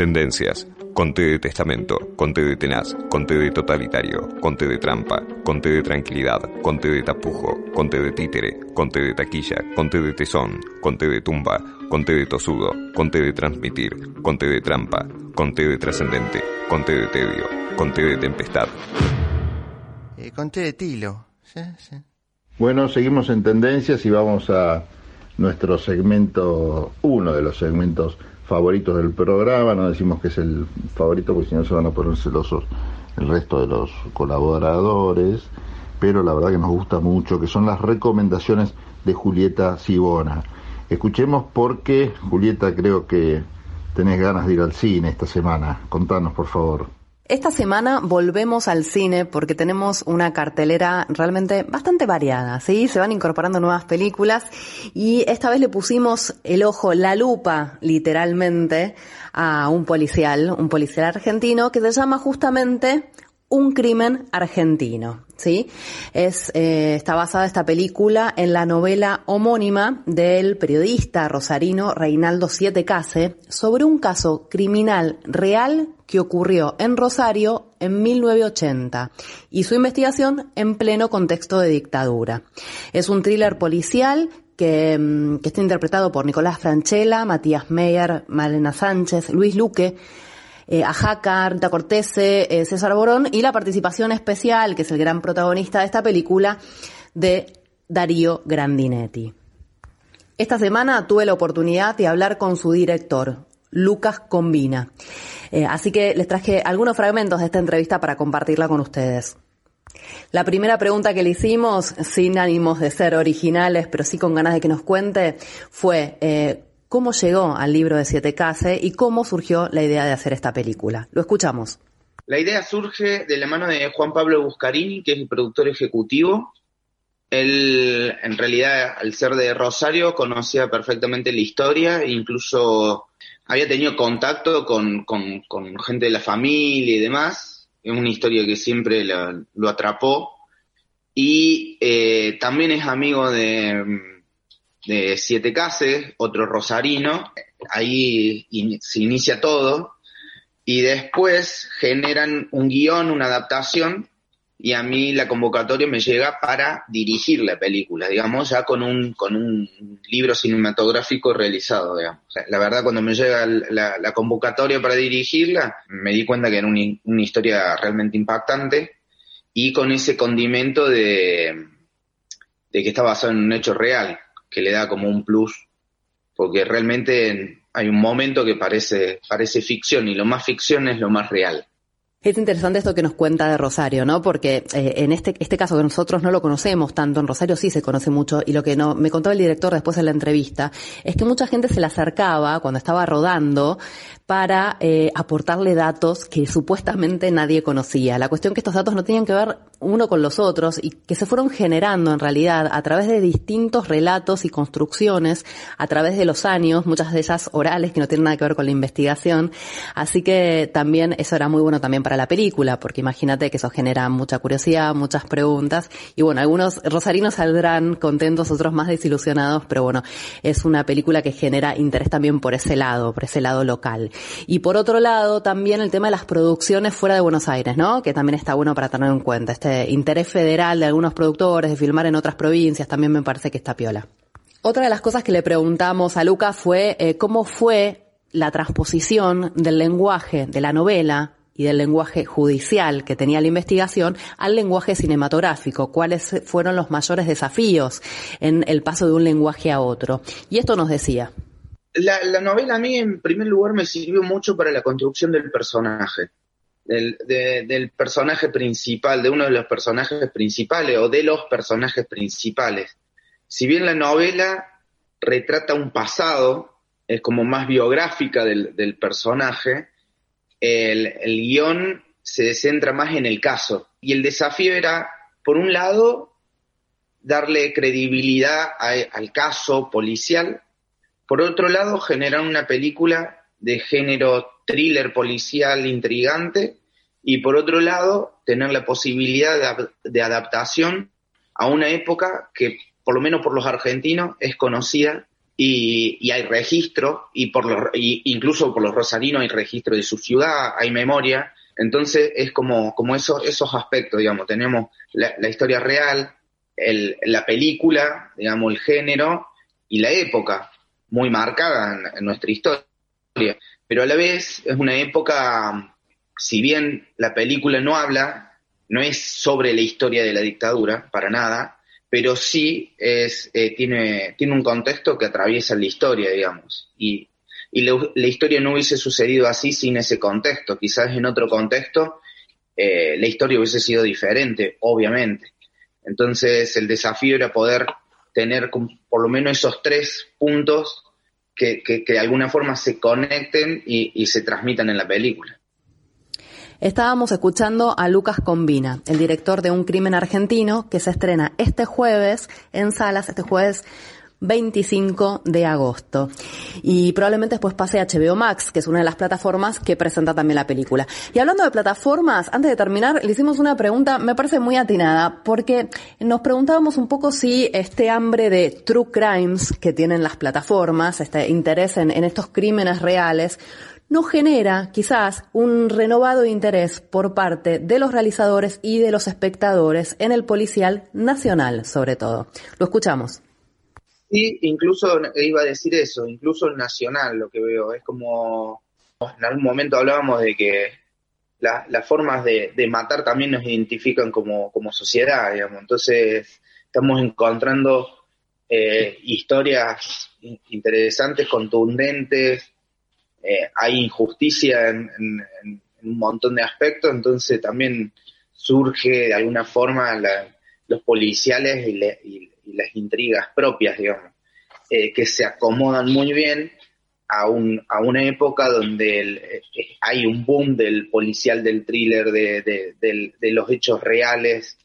Tendencias. Conte de testamento, conte de tenaz, conte de totalitario, conte de trampa, conte de tranquilidad, conte de tapujo, conte de títere, conte de taquilla, conte de tesón, conte de tumba, conte de tosudo, conte de transmitir, conte de trampa, conte de trascendente, conte de tedio, conte de tempestad. Eh, conté de tilo. Sí, sí. Bueno, seguimos en tendencias y vamos a nuestro segmento, uno de los segmentos favoritos del programa, no decimos que es el favorito porque si no se van a poner celosos el resto de los colaboradores, pero la verdad que nos gusta mucho, que son las recomendaciones de Julieta Sibona. Escuchemos porque, Julieta, creo que tenés ganas de ir al cine esta semana. Contanos, por favor. Esta semana volvemos al cine porque tenemos una cartelera realmente bastante variada, ¿sí? Se van incorporando nuevas películas y esta vez le pusimos el ojo, la lupa, literalmente, a un policial, un policial argentino que se llama justamente un crimen argentino, ¿sí? Es, eh, está basada esta película en la novela homónima del periodista rosarino Reinaldo Siete Case sobre un caso criminal real que ocurrió en Rosario en 1980 y su investigación en pleno contexto de dictadura. Es un thriller policial que, mm, que está interpretado por Nicolás Franchella, Matías Meyer, Malena Sánchez, Luis Luque, eh, Ajaca, Rita Cortese, eh, César Borón y la participación especial, que es el gran protagonista de esta película, de Darío Grandinetti. Esta semana tuve la oportunidad de hablar con su director, Lucas Combina. Eh, así que les traje algunos fragmentos de esta entrevista para compartirla con ustedes. La primera pregunta que le hicimos, sin ánimos de ser originales, pero sí con ganas de que nos cuente, fue eh, cómo llegó al libro de Siete Case y cómo surgió la idea de hacer esta película. Lo escuchamos. La idea surge de la mano de Juan Pablo Buscarini, que es el productor ejecutivo. Él, en realidad, al ser de Rosario, conocía perfectamente la historia, e incluso había tenido contacto con, con, gente de la familia y demás. Es una historia que siempre lo atrapó. Y eh, también es amigo de, de Siete Cases, otro rosarino. Ahí se inicia todo. Y después generan un guion, una adaptación, y a mí la convocatoria me llega para dirigir la película, digamos, ya con un, con un libro cinematográfico realizado, digamos. La verdad, cuando me llega la, convocatoria para dirigirla, me di cuenta que era una, una historia realmente impactante y con ese condimento de, de que está basado en un hecho real, que le da como un plus, porque realmente hay un momento que parece, parece ficción y lo más ficción es lo más real. Es interesante esto que nos cuenta de Rosario, ¿no? Porque eh, en este, este caso que nosotros no lo conocemos tanto, en Rosario sí se conoce mucho, y lo que no, me contaba el director después de la entrevista, es que mucha gente se le acercaba cuando estaba rodando para eh, aportarle datos que supuestamente nadie conocía. La cuestión que estos datos no tenían que ver uno con los otros y que se fueron generando en realidad a través de distintos relatos y construcciones a través de los años, muchas de ellas orales que no tienen nada que ver con la investigación. Así que también eso era muy bueno también para la película, porque imagínate que eso genera mucha curiosidad, muchas preguntas y bueno, algunos rosarinos saldrán contentos, otros más desilusionados, pero bueno, es una película que genera interés también por ese lado, por ese lado local. Y por otro lado, también el tema de las producciones fuera de Buenos Aires, ¿no? Que también está bueno para tener en cuenta. Este interés federal de algunos productores de filmar en otras provincias también me parece que está piola. Otra de las cosas que le preguntamos a Luca fue eh, cómo fue la transposición del lenguaje de la novela y del lenguaje judicial que tenía la investigación al lenguaje cinematográfico, cuáles fueron los mayores desafíos en el paso de un lenguaje a otro. Y esto nos decía. La, la novela a mí, en primer lugar, me sirvió mucho para la construcción del personaje, del, de- del personaje principal, de uno de los personajes principales o de los personajes principales. Si bien la novela retrata un pasado, es como más biográfica del, personaje, el, el guion se centra más en el caso. Y el desafío era, por un lado, darle credibilidad al caso policial, por otro lado, generar una película de género thriller policial intrigante y por otro lado, tener la posibilidad de, ad- de adaptación a una época que, por lo menos por los argentinos, es conocida y, hay registro, y por los, incluso por los rosarinos hay registro de su ciudad, hay memoria, entonces es como, como eso, esos aspectos, digamos, tenemos la, historia real, el, la película, digamos, el género y la época, muy marcada en nuestra historia, pero a la vez es una época, si bien la película no habla, no es sobre la historia de la dictadura, para nada, pero sí es, eh, tiene, tiene un contexto que atraviesa la historia, digamos. Y, y la, historia no hubiese sucedido así sin ese contexto. Quizás en otro contexto eh, la historia hubiese sido diferente, obviamente. Entonces el desafío era poder tener por lo menos esos tres puntos que, que, de alguna forma se conecten y, y se transmitan en la película. Estábamos escuchando a Lucas Combina, el director de Un crimen argentino, que se estrena este jueves en salas, este jueves 25 de agosto. Y probablemente después pase a HBO Max, que es una de las plataformas que presenta también la película. Y hablando de plataformas, antes de terminar, le hicimos una pregunta, me parece muy atinada, porque nos preguntábamos un poco si este hambre de true crimes que tienen las plataformas, este interés en, en estos crímenes reales, no genera quizás un renovado interés por parte de los realizadores y de los espectadores en el policial nacional, sobre todo. Lo escuchamos. Sí, incluso iba a decir eso, incluso el nacional lo que veo, es como en algún momento hablábamos de que las formas de, matar también nos identifican como, sociedad, digamos, entonces estamos encontrando eh, historias interesantes, contundentes, eh, hay injusticia en, un montón de aspectos, entonces también surge de alguna forma los policiales y, las intrigas propias, digamos, eh, que se acomodan muy bien a, un, a una época donde eh, hay un boom del policial, del thriller, de, de los hechos reales,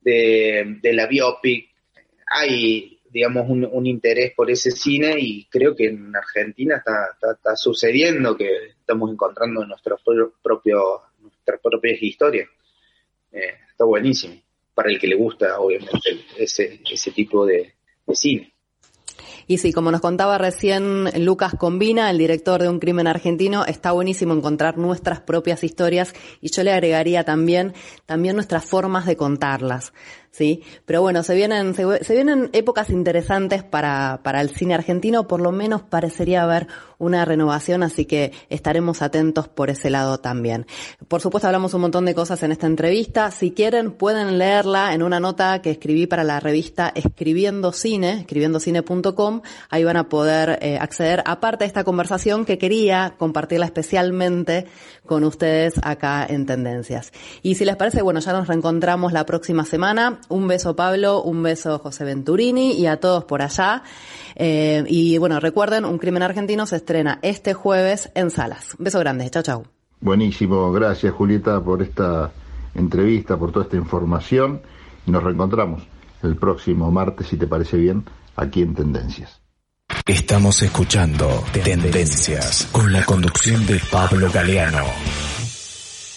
de, la biopic. Hay digamos, un, interés por ese cine y creo que en Argentina está, está, sucediendo que estamos encontrando nuestros propios, nuestras propias historias. Eh, está buenísimo para el que le gusta, obviamente, ese, ese tipo de cine. Y sí, como nos contaba recién Lucas Combina, el director de Un Crimen Argentino, está buenísimo encontrar nuestras propias historias y yo le agregaría también, también nuestras formas de contarlas. ¿Sí? Pero bueno, se vienen, se, vienen épocas interesantes para, para el cine argentino, por lo menos parecería haber una renovación, así que estaremos atentos por ese lado también. Por supuesto, hablamos un montón de cosas en esta entrevista. Si quieren, pueden leerla en una nota que escribí para la revista Escribiendo Cine, escribiendocine.com. Ahí van a poder eh, acceder, aparte de esta conversación que quería compartirla especialmente con ustedes acá en Tendencias. Y si les parece, bueno, ya nos reencontramos la próxima semana. Un beso Pablo, un beso José Venturini y a todos por allá. Eh, y bueno, recuerden, Un Crimen Argentino se estrena este jueves en salas. Un beso grande, chao, chao. Buenísimo, gracias Julieta por esta entrevista, por toda esta información. Y nos reencontramos el próximo martes, si te parece bien, aquí en Tendencias. Estamos escuchando Tendencias con la conducción de Pablo Galeano.